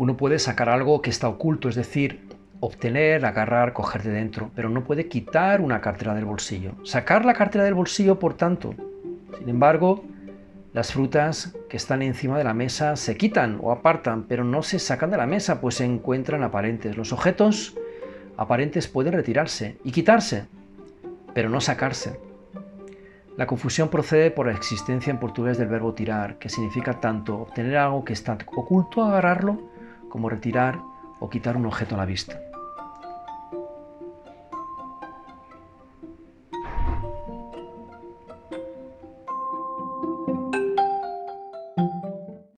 Uno puede sacar algo que está oculto, es decir, obtener, agarrar, coger de dentro, pero no puede quitar una cartera del bolsillo. Sacar la cartera del bolsillo, por tanto. Sin embargo, las frutas que están encima de la mesa se quitan o apartan, pero no se sacan de la mesa, pues se encuentran aparentes. Los objetos aparentes pueden retirarse y quitarse, pero no sacarse. La confusión procede por la existencia en portugués del verbo tirar, que significa tanto obtener algo que está oculto, agarrarlo, como retirar o quitar un objeto a la vista.